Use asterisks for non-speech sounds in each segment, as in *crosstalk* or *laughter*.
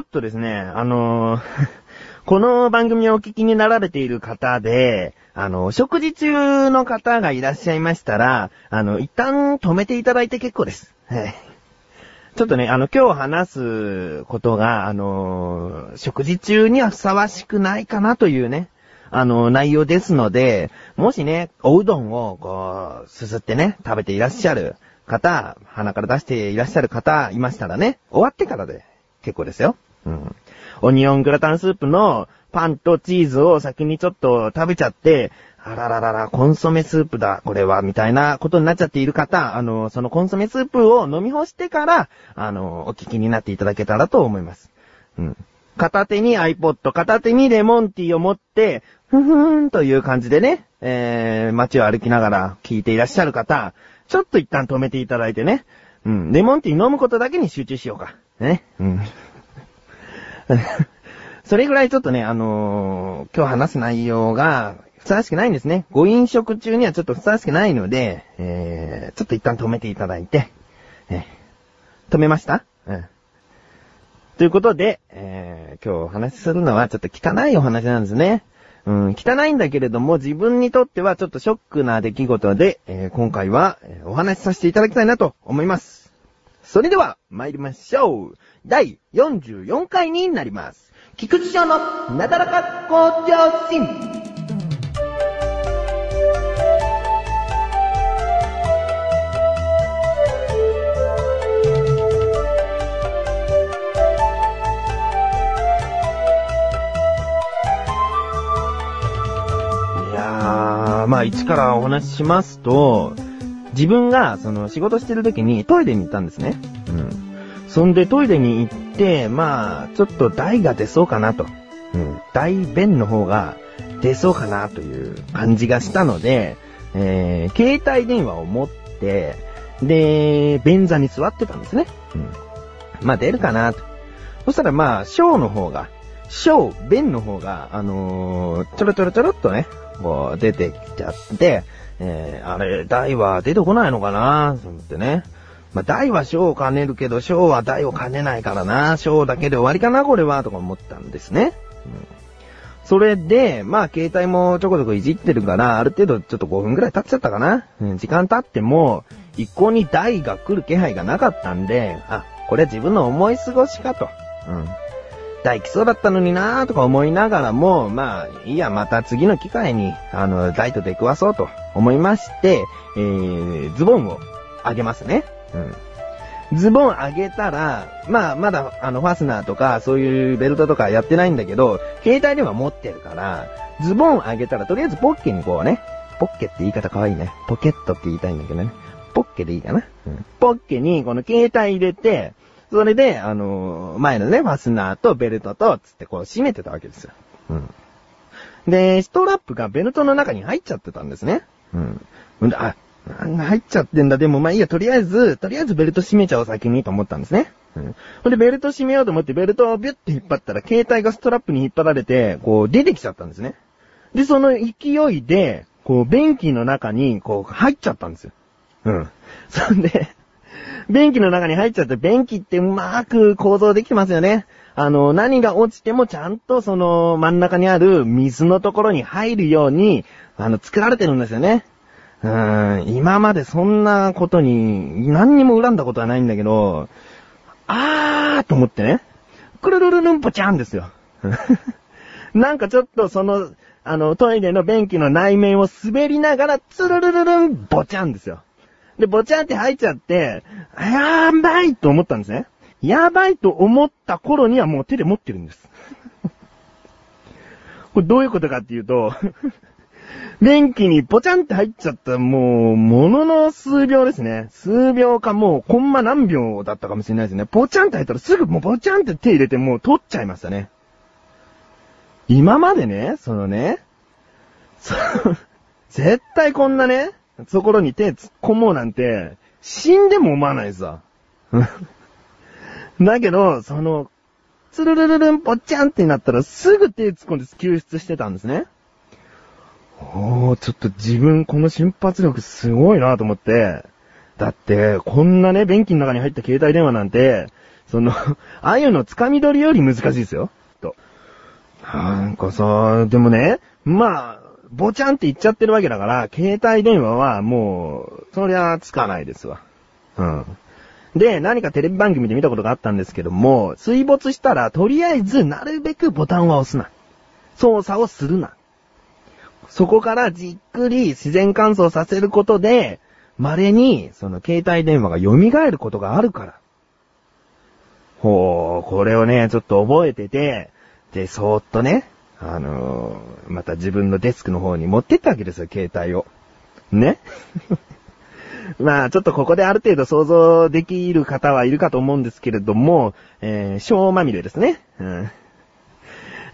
ちょっとですね、あのー *laughs* この番組をお聞きになられている方で、あの、食事中の方がいらっしゃいましたら、あの、一旦止めていただいて結構です。はい。ちょっとね、あの、今日話すことが、あの、食事中にはふさわしくないかなというね、あの、内容ですので、もしね、おうどんを、こう、すすってね、食べていらっしゃる方、鼻から出していらっしゃる方いましたらね、終わってからで結構ですよ。うん。オニオングラタンスープのパンとチーズを先にちょっと食べちゃって、あらららら、コンソメスープだ、これは、みたいなことになっちゃっている方、あの、そのコンソメスープを飲み干してから、あの、お聞きになっていただけたらと思います。うん。片手に iPod、片手にレモンティーを持って、ふふーんという感じでね、えー、街を歩きながら聞いていらっしゃる方、ちょっと一旦止めていただいてね、うん、レモンティー飲むことだけに集中しようか。ね。うん。*laughs* それぐらいちょっとね、あのー今日話す内容が、ふさわしくないんですね。ご飲食中にはちょっとふさわしくないので、えー、ちょっと一旦止めていただいて、えー止めました？うん。ということで、えー、今日お話しするのはちょっと汚いお話なんですね。うん、汚いんだけれども、自分にとってはちょっとショックな出来事で、えー今回は、お話しさせていただきたいなと思います。それでは、参りましょう。第44回になります。菊池翔のなだらか向上心。いやー、まあ一からお話ししますと、自分がその仕事してる時にトイレに行ったんですね。うん。そんでトイレに行って、まあ、ちょっと台が出そうかなと。うん。大便の方が出そうかなという感じがしたので、えー、携帯電話を持って、で、便座に座ってたんですね。うん。まあ出るかなと。そしたらまあ、小の方が、小、便の方が、あのーちょろちょろちょろっとね、こう出てきちゃって、えー、あれ、大は出てこないのかな？と思ってね。まあ、大は小を兼ねるけど、小は大を兼ねないからな。小だけで終わりかな、これは、とか思ったんですね。うんそれで、まあ、携帯もちょこちょこいじってるから、ある程度ちょっと5分くらい経っちゃったかな。うん、時間経っても、一向に大が来る気配がなかったんで、あ、これは自分の思い過ごしかと。うん。大来そうだったのになーとか思いながらも、まあ、いや、また次の機会に、あの、大と出くわそうと思いまして、えー、ズボンを上げますね。うん。ズボン上げたら、まあ、まだ、あの、ファスナーとか、そういうベルトとかやってないんだけど、携帯電話持ってるから、ズボン上げたら、とりあえずポッケにこうね、ポッケって言い方可愛いね。ポケットって言いたいんだけどね。ポッケでいいかな。うん。ポッケにこの携帯入れて、それで、あのー前のね、ファスナーとベルトと、つってこう締めてたわけですよ。うん。で、ストラップがベルトの中に入っちゃってたんですね。うん。あ、入っちゃってんだ。でもまあいいや、とりあえず、とりあえずベルト締めちゃおう先にと思ったんですね。うん。ほんで、ベルト締めようと思ってベルトをビュッて引っ張ったら、携帯がストラップに引っ張られて、こう出てきちゃったんですね。で、その勢いで、こう、便器の中に、こう、入っちゃったんですよ。うん。*laughs* そんで、便器の中に入っちゃって、便器ってうまーく構造できてますよね。あの、何が落ちてもちゃんとその真ん中にある水のところに入るように、あの、作られてるんですよね。うーん、今までそんなことに何にも恨んだことはないんだけど、あーと思ってね、くるるるるんぽちゃんですよ。*laughs* なんかちょっとその、あの、トイレの便器の内面を滑りながら、つるるるるん、ぼちゃんですよ。で、ぼちゃんって入っちゃって、やばいと思ったんですね。やばいと思った頃にはもう手で持ってるんです。*laughs* これどういうことかっていうと、*laughs* 便器にポチャンって入っちゃった、もう、ものの数秒ですね。数秒かもう、コンマ何秒だったかもしれないですね。ポチャンって入ったらすぐもうポチャンって手入れてもう取っちゃいましたね。今までね、そのね、そ *laughs* 絶対こんなね、ところに手突っ込もうなんて、死んでも思わないさ。*laughs* だけど、その、つるるるるんぽっちゃんってなったらすぐ手突っ込んで救出してたんですね。おー、ちょっと自分この瞬発力すごいなと思って。だって、こんなね、便器の中に入った携帯電話なんて、その、ああいうの掴み取りより難しいですよ。と。なんかさ、でもね、まあ、ぼちゃんって言っちゃってるわけだから、携帯電話はもう、そりゃつかないですわ。うん。で、何かテレビ番組で見たことがあったんですけども、水没したら、とりあえず、なるべくボタンは押すな。操作をするな。そこからじっくり自然乾燥させることで、稀に、その携帯電話が蘇ることがあるから。ほう、これをね、ちょっと覚えてて、で、そーっとね、あのーまた自分のデスクの方に持ってったわけですよ、携帯を。ね？*laughs* まあ、ちょっとここである程度想像できる方はいるかと思うんですけれども、えー、小まみれですね。うん。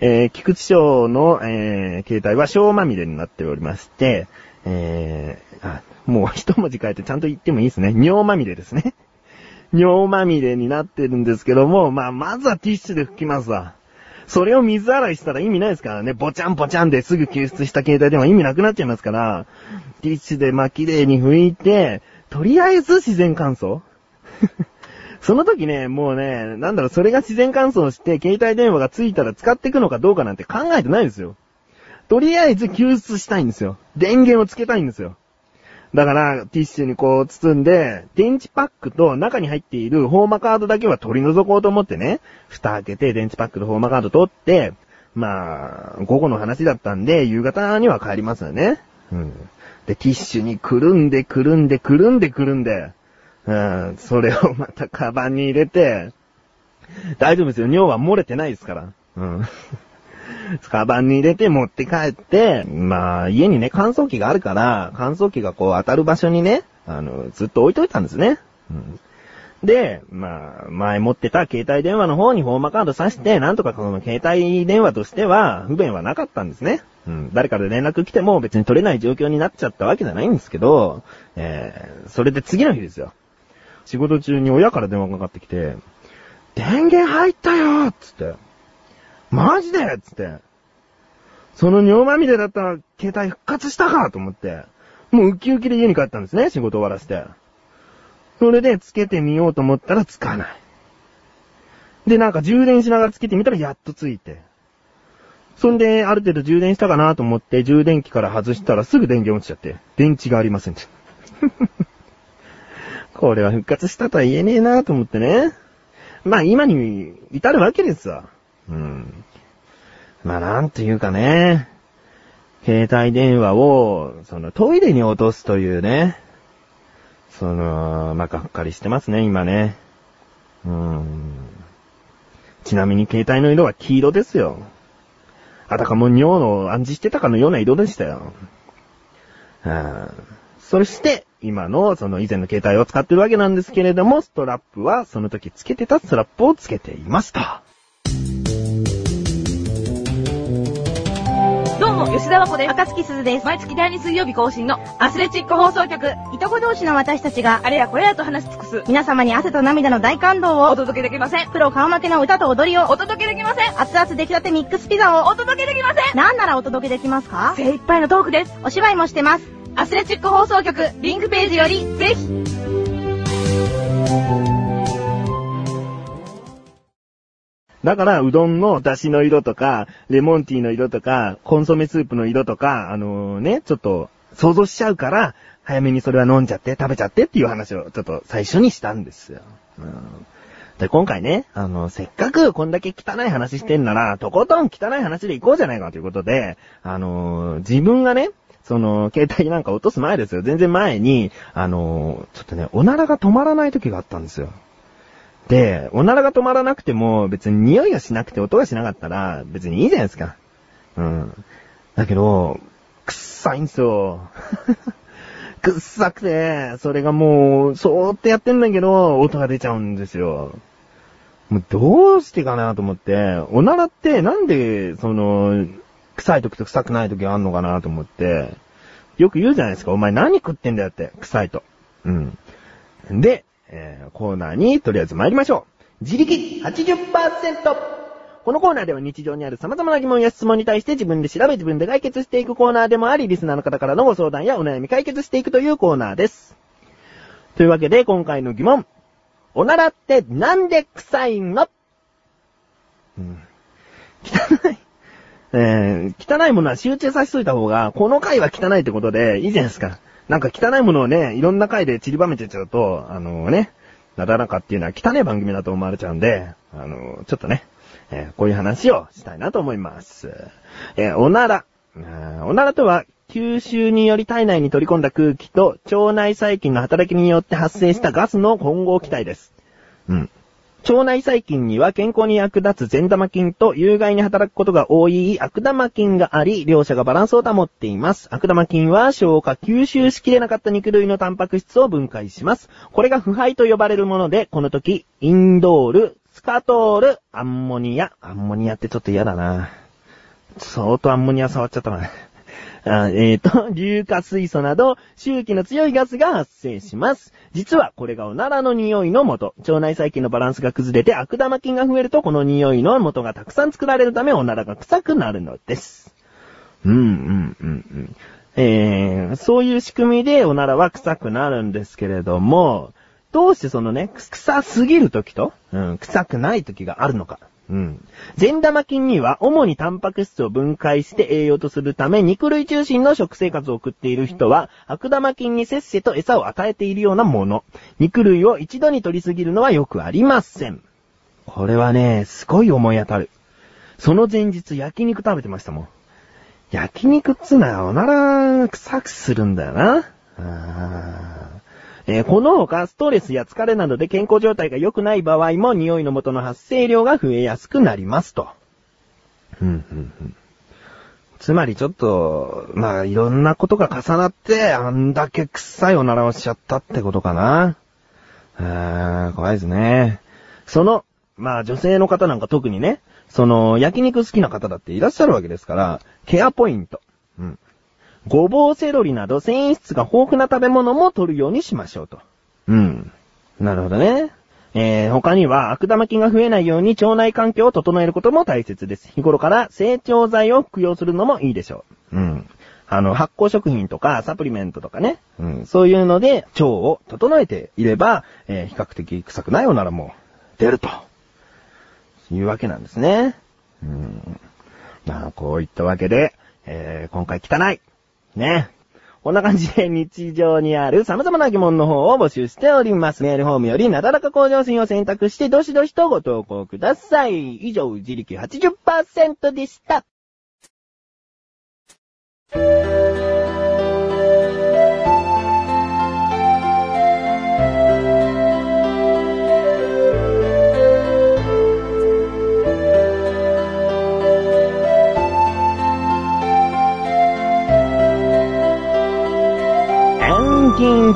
えー、菊池翔の、えー、携帯は小まみれになっておりまして、えー、あ、もう一文字変えてちゃんと言ってもいいですね。尿まみれですね。尿まみれになってるんですけども、まあ、まずはティッシュで拭きますわ。それを水洗いしたら意味ないですからね。ぼちゃんぼちゃんですぐ救出した携帯電話意味なくなっちゃいますから、ティッシュでま綺麗に拭いて、とりあえず自然乾燥 *laughs* その時ね、もうね、なんだろう、それが自然乾燥して、携帯電話がついたら使っていくのかどうかなんて考えてないですよ。とりあえず救出したいんですよ。電源をつけたいんですよ。だから、ティッシュにこう包んで、電池パックと中に入っているホーマカードだけは取り除こうと思ってね、蓋開けて電池パックとホーマカード取って、まあ、午後の話だったんで、夕方には帰りますよね。うん。で、ティッシュにくるんでくるんでくるんでくるんで、うん、それをまたカバンに入れて、大丈夫ですよ。尿は漏れてないですから。うん。カバンに入れて持って帰って、まあ、家にね、乾燥機があるから、乾燥機がこう当たる場所にね、あの、ずっと置いといたんですね。うん。で、まあ、前持ってた携帯電話の方にフォーマカード挿して、なんとかこの携帯電話としては不便はなかったんですね。うん。誰から連絡来ても別に取れない状況になっちゃったわけじゃないんですけど、えー、それで次の日ですよ。仕事中に親から電話かかってきて、電源入ったよつって。マジで？つって。その尿まみれだった携帯復活したかと思って。もうウキウキで家に帰ったんですね、仕事終わらせて。それでつけてみようと思ったらつかない。で、なんか充電しながらつけてみたらやっとついて。そんで、ある程度充電したかなと思って充電器から外したらすぐ電源落ちちゃって、電池がありません。*laughs* これは復活したとは言えねえなと思ってね。まあ今に至るわけですわ。うん。まあなんていうかね。携帯電話を、そのトイレに落とすというね。その、まあがっかりしてますね、今ね。うん。ちなみに携帯の色は黄色ですよ。あたかも尿の暗示してたかのような色でしたよ。うんそして、今の、その以前の携帯を使ってるわけなんですけれども、ストラップはその時つけてたストラップをつけていました。も、吉田和子です。赤月鈴です。毎月第2水曜日更新のアスレチック放送局。いとこ同士の私たちがあれやこれやと話し尽くす。皆様に汗と涙の大感動おを、届けできません。プロ顔負けの歌と踊りを、お届けできません。熱々出来たてミックスピザを、お届けできません。なんならお届けできますか？精一杯のトークです。お芝居もしてます。アスレチック放送局、リンクページより、ぜひ。だから、うどんの出汁の色とか、レモンティーの色とか、コンソメスープの色とか、あのね、ちょっと想像しちゃうから、早めにそれは飲んじゃって、食べちゃってっていう話をちょっと最初にしたんですよ。うんで、今回ね、あの、せっかくこんだけ汚い話してんなら、とことん汚い話でいこうじゃないかということで、あの自分がね、その、携帯なんか落とす前ですよ。全然前に、あのちょっとね、おならが止まらない時があったんですよ。で、おならが止まらなくても、別に匂いがしなくて音がしなかったら、別にいいじゃないですか。うん。だけど、くっさいんですよ。*laughs* くっさくて、それがもう、そーってやってんだけど、音が出ちゃうんですよ。もうどうしてかなと思って、おならってなんで、その、臭い時と臭くない時があんのかなと思って、よく言うじゃないですか、お前何食ってんだよって、臭いと。うん。で、えーコーナーにとりあえず参りましょう。自力 80%! このコーナーでは日常にある様々な疑問や質問に対して自分で調べ自分で解決していくコーナーでもあり、リスナーの方からのご相談やお悩み解決していくというコーナーです。というわけで今回の疑問。おならってなんで臭いのうん。汚い。えー、汚いものは集中させといた方が、この回は汚いってことでいいじゃないですか。なんか汚いものをね、いろんな回で散りばめてちゃうと、あのね、なだらかっていうのは汚い番組だと思われちゃうんで、あのちょっとね、えーこういう話をしたいなと思います。えおなら。おならとは、吸収により体内に取り込んだ空気と腸内細菌の働きによって発生したガスの混合気体です。うん。腸内細菌には健康に役立つ善玉菌と有害に働くことが多い悪玉菌があり、両者がバランスを保っています。悪玉菌は消化吸収しきれなかった肉類のタンパク質を分解します。これが腐敗と呼ばれるもので、この時、インドール、スカトール、アンモニア、アンモニアってちょっと嫌だな。相当アンモニア触っちゃったな。あえっ、と、*laughs* 硫化水素など、周期の強いガスが発生します。実は、これがおならの匂いの元。腸内細菌のバランスが崩れて悪玉菌が増えると、この匂いの元がたくさん作られるため、おならが臭くなるのです。うん、うん、うん、うん。えー、そういう仕組みでおならは臭くなるんですけれども、どうしてそのね、臭すぎる時と、うん、臭くない時があるのか。うん。善玉菌には主にタンパク質を分解して栄養とするため肉類中心の食生活を送っている人は悪玉菌にせっせと餌を与えているようなもの。肉類を一度に取りすぎるのはよくありません。これはね、すごい思い当たる。その前日焼肉食べてましたもん。焼肉っつうのはおなら臭くするんだよな。あーえーこの他、ストレスや疲れなどで健康状態が良くない場合も、匂いの元の発生量が増えやすくなりますと。うんうんうんつまりちょっと、まあ、いろんなことが重なって、あんだけ臭いおならをしちゃったってことかな。あー怖いですね。その、まあ、女性の方なんか特にね、その、焼肉好きな方だっていらっしゃるわけですから、ケアポイント。うん。ごぼうセロリなど繊維質が豊富な食べ物も取るようにしましょうと。うん。なるほどね。えー、他には悪玉菌が増えないように腸内環境を整えることも大切です。日頃から成長剤を服用するのもいいでしょう。うん。あの、発酵食品とかサプリメントとかね。うん。そういうので腸を整えていれば、えー比較的臭くないおならも出ると。いうわけなんですね。うん。まあ、こういったわけで、えー、今回汚い。ね。こんな感じで日常にある *laughs* 様々な疑問の方を募集しております。メールフォームよりなだらか向上心を選択してどしどしとご投稿ください。以上、自力80%でした。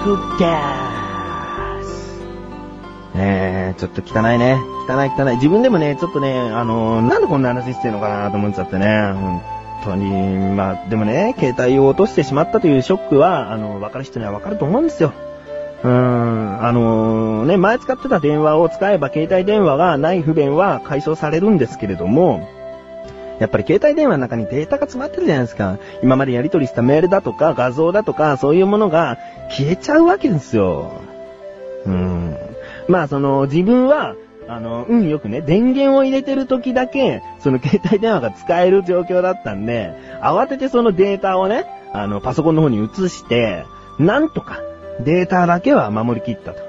ンディングです。えー、ちょっと汚いね。汚い汚い。自分でもね、ちょっとね、あのーなんでこんな話してんのかなと思っちゃってね。本当に、まあ、でもね、携帯を落としてしまったというショックは、あの、わかる人にはわかると思うんですよ。うーん、あのーね、前使ってた電話を使えば携帯電話がない不便は解消されるんですけれども、やっぱり携帯電話の中にデータが詰まってるじゃないですか。今までやり取りしたメールだとか画像だとかそういうものが消えちゃうわけですよ。うん。まあその自分は、あの、うんよくね、電源を入れてる時だけ、その携帯電話が使える状況だったんで、慌ててそのデータをね、あの、パソコンの方に移して、なんとかデータだけは守り切ったと。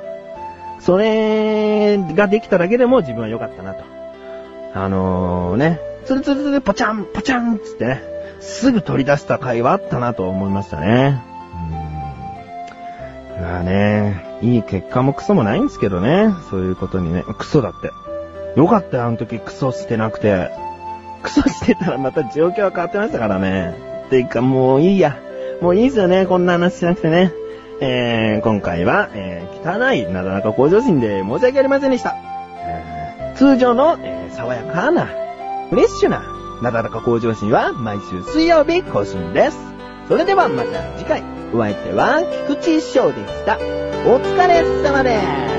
それができただけでも自分は良かったなと。あのーね、ツルツルツルポチャン、ポチャンつってね、すぐ取り出した回はあったなと思いましたね。うん。まあね、いい結果もクソもないんですけどね、そういうことにね、クソだって。よかったよ、あの時クソしてなくて。クソしてたらまた状況は変わってましたからね。ていうかもういいや。もういいですよね、こんな話しなくてね。えー、今回は、えー、汚い、なだらか向上心で申し訳ありませんでした。えー通常の、えー爽やかな、フレッシュな、なだらか向上心は毎週水曜日更新です。それではまた次回、お相手は菊池翔でした。お疲れ様です。